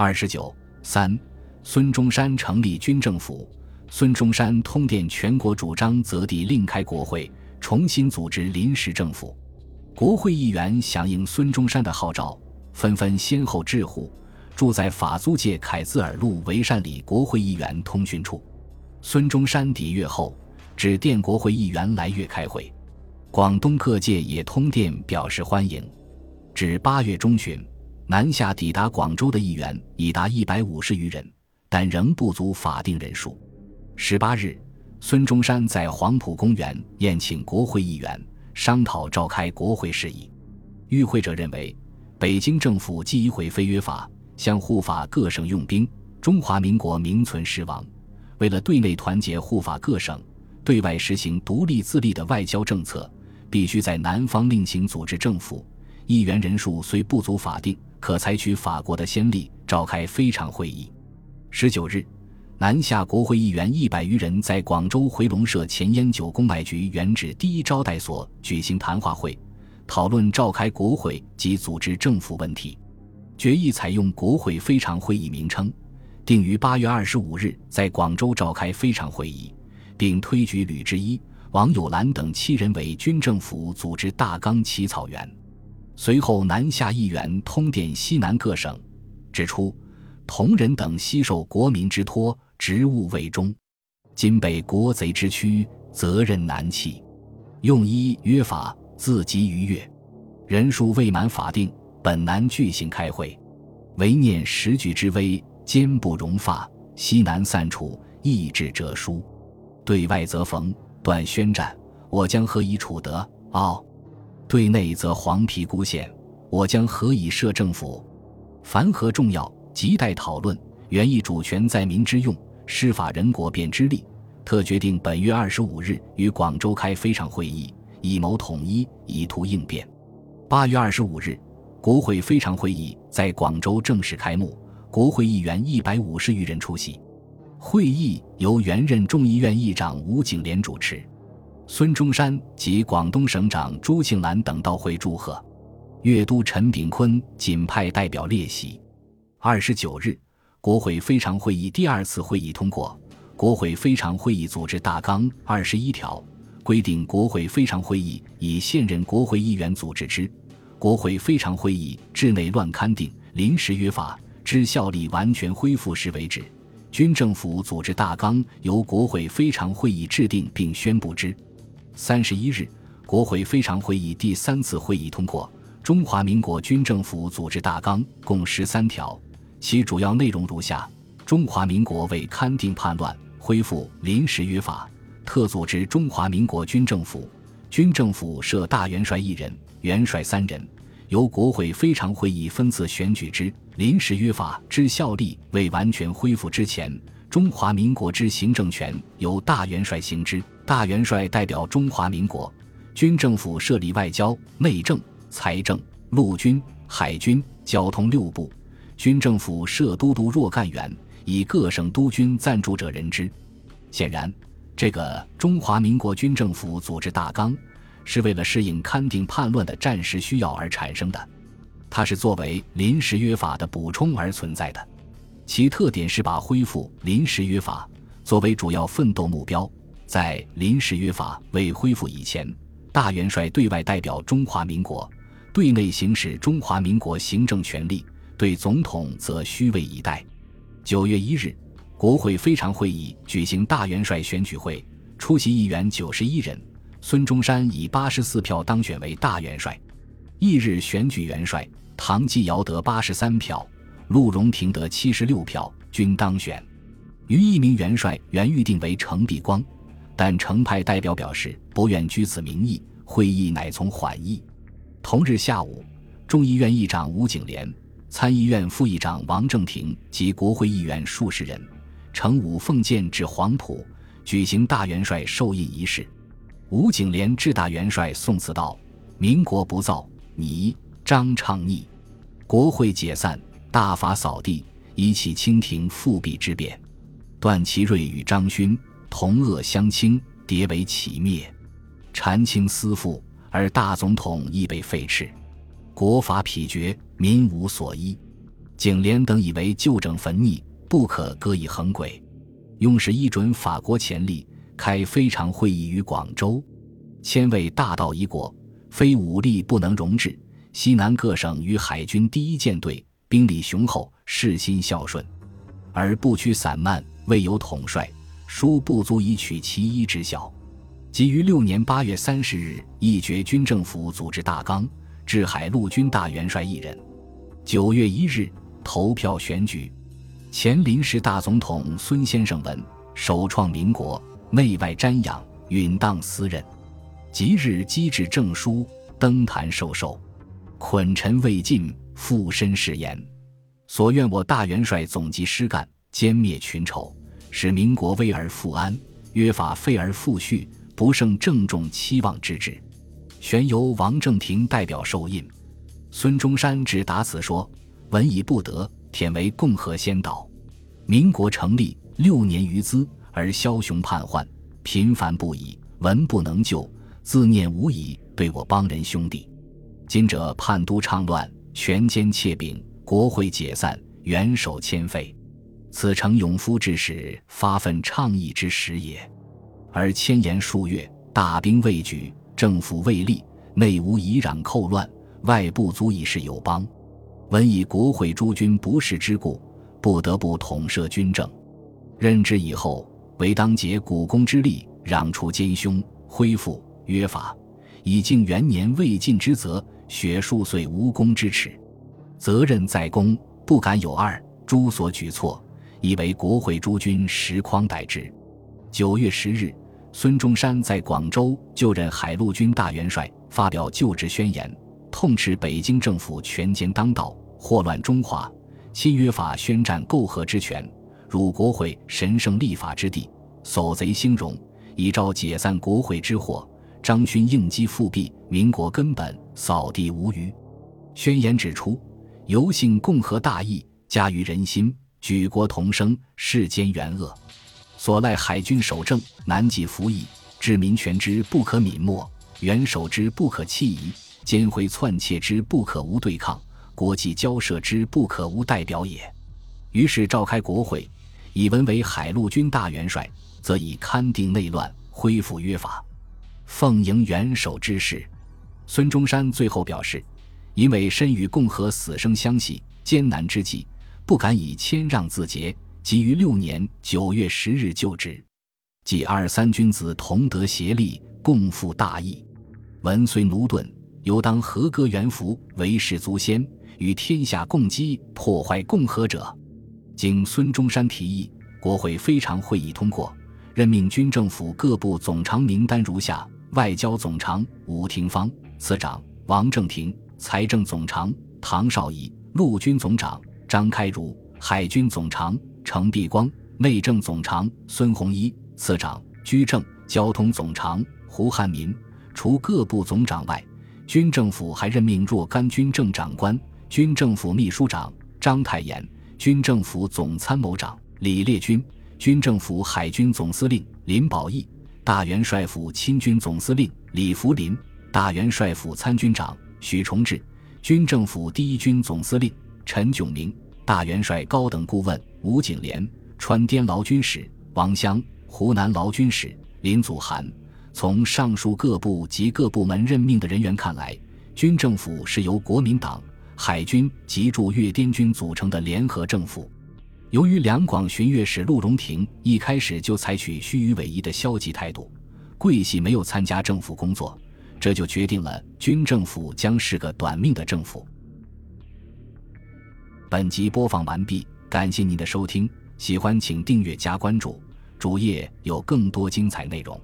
二十九三，孙中山成立军政府。孙中山通电全国，主张择地另开国会，重新组织临时政府。国会议员响应孙中山的号召，纷纷先后致户，住在法租界凯兹尔路维善里国会议员通讯处。孙中山抵粤后，指电国会议员来粤开会。广东各界也通电表示欢迎。至八月中旬，南下抵达广州的议员已达一百五十余人，但仍不足法定人数。十八日，孙中山在黄埔公园宴请国会议员，商讨召开国会事宜。与会者认为，北京政府既已毁废约法，向护法各省用兵，中华民国名存实亡。为了对内团结护法各省，对外实行独立自立的外交政策，必须在南方另行组织政府。议员人数虽不足法定，可采取法国的先例，召开非常会议。十九日。南下国会议员一百余人在广州回龙社前烟酒公卖局原址第一招待所举行谈话会，讨论召开国会及组织政府问题。决议采用国会非常会议名称，定于八月二十五日在广州召开非常会议，并推举吕之一、王友兰等七人为军政府组织大纲起草员。随后，南下议员通电西南各省，指出同仁等悉受国民之托。职务未终，今被国贼之躯，责任难弃。用一约法，自即逾越，人数未满法定，本难具行开会。唯念时局之危，坚不容发。西南散处，意志者书。对外则逢断宣战，我将何以处得？傲。对内则黄皮孤县，我将何以设政府？凡何重要，亟待讨论。原意主权在民之用。施法人国便之力，特决定本月二十五日于广州开非常会议，以谋统一，以图应变。八月二十五日，国会非常会议在广州正式开幕，国会议员一百五十余人出席。会议由原任众议院议长吴景莲主持，孙中山及广东省长朱庆澜等到会祝贺。粤督陈炳坤仅派代表列席。二十九日。国会非常会议第二次会议通过《国会非常会议组织大纲》二十一条，规定国会非常会议以现任国会议员组织之。国会非常会议制内乱刊定临时约法之效力完全恢复时为止。军政府组织大纲由国会非常会议制定并宣布之。三十一日，国会非常会议第三次会议通过《中华民国军政府组织大纲》，共十三条。其主要内容如下：中华民国为勘定叛乱，恢复临时约法，特组织中华民国军政府。军政府设大元帅一人，元帅三人，由国会非常会议分次选举之。临时约法之效力未完全恢复之前，中华民国之行政权由大元帅行之。大元帅代表中华民国军政府设立外交、内政、财政、陆军、海军、交通六部。军政府设都督若干员，以各省督军赞助者任之。显然，这个中华民国军政府组织大纲是为了适应勘定叛乱的战时需要而产生的，它是作为临时约法的补充而存在的。其特点是把恢复临时约法作为主要奋斗目标。在临时约法未恢复以前，大元帅对外代表中华民国，对内行使中华民国行政权力。对总统则虚位以待。九月一日，国会非常会议举行大元帅选举会，出席议员九十一人。孙中山以八十四票当选为大元帅。翌日选举元帅，唐继尧得八十三票，陆荣廷得七十六票，均当选。余一名元帅原预定为程璧光，但程派代表表示不愿居此名义，会议乃从缓议。同日下午，众议院议长吴景莲。参议院副议长王正廷及国会议员数十人，乘五凤舰至黄埔，举行大元帅授印仪式。吴景莲致大元帅宋词道：“民国不造，你张倡逆。国会解散，大法扫地，以起清廷复辟之变。段祺瑞与张勋同恶相倾，迭为起灭。禅清思复，而大总统亦被废斥。国法否决。”民无所依，景廉等以为旧政焚逆，不可割以横轨。用时一准法国前例，开非常会议于广州，千位大道一国，非武力不能容治。西南各省与海军第一舰队兵力雄厚，士心孝顺，而不屈散漫，未有统帅，殊不足以取其一之效。即于六年八月三十日，议决军政府组织大纲，制海陆军大元帅一人。九月一日，投票选举。前临时大总统孙先生文首创民国，内外瞻仰，允当私任。即日机制证书，登坛受授。捆臣未尽，附身誓言。所愿我大元帅总集师干，歼灭群丑，使民国危而复安，约法废而复序，不胜郑重期望之至。旋由王正廷代表受印。孙中山只答此说：文已不得。舔为共和先导，民国成立六年余资，而枭雄叛患频繁不已，文不能救，自念无以对我邦人兄弟。今者叛都倡乱，权奸窃柄，国会解散，元首迁废，此诚勇夫之时发愤倡议之时也。而千言数月，大兵未举，政府未立，内无以攘寇乱，外不足以事友邦。闻以国会诸君不世之故，不得不统摄军政。任之以后，唯当竭股肱之力，攘除奸凶，恢复约法，以敬元年未尽之责，雪数岁无功之耻。责任在公，不敢有二。诸所举措，以为国会诸君实匡待之。九月十日，孙中山在广州就任海陆军大元帅，发表就职宣言。痛斥北京政府权奸当道，祸乱中华，侵约法宣战媾和之权，辱国会神圣立法之地，扫贼兴荣，以昭解散国会之祸。张勋应激复辟，民国根本扫地无余。宣言指出，由幸共和大义，加于人心，举国同声，世间元恶。所赖海军守正，难济服役，治民权之不可泯没，元首之不可弃疑。奸回篡窃之不可无对抗，国际交涉之不可无代表也。于是召开国会，以文为海陆军大元帅，则以勘定内乱，恢复约法，奉迎元首之事。孙中山最后表示，因为身与共和死生相系，艰难之际，不敢以谦让自节，即于六年九月十日就职，即二三君子同德协力，共赴大义。文虽奴钝。犹当合格元服，为世足先，与天下共击破坏共和者。经孙中山提议，国会非常会议通过，任命军政府各部总长名单如下：外交总长吴廷芳，次长王正廷，财政总长唐绍仪，陆军总长张开儒，海军总长程璧光，内政总长孙洪一，次长居正，交通总长胡汉民。除各部总长外。军政府还任命若干军政长官：军政府秘书长章太炎，军政府总参谋长李烈钧，军政府海军总司令林保义，大元帅府亲军总司令李福林，大元帅府参军长许崇智，军政府第一军总司令陈炯明，大元帅高等顾问吴景莲，川滇劳军使王湘，湖南劳军使林祖涵。从上述各部及各部门任命的人员看来，军政府是由国民党、海军及驻粤滇军组成的联合政府。由于两广巡阅使陆荣廷一开始就采取虚与委蛇的消极态度，桂系没有参加政府工作，这就决定了军政府将是个短命的政府。本集播放完毕，感谢您的收听，喜欢请订阅加关注，主页有更多精彩内容。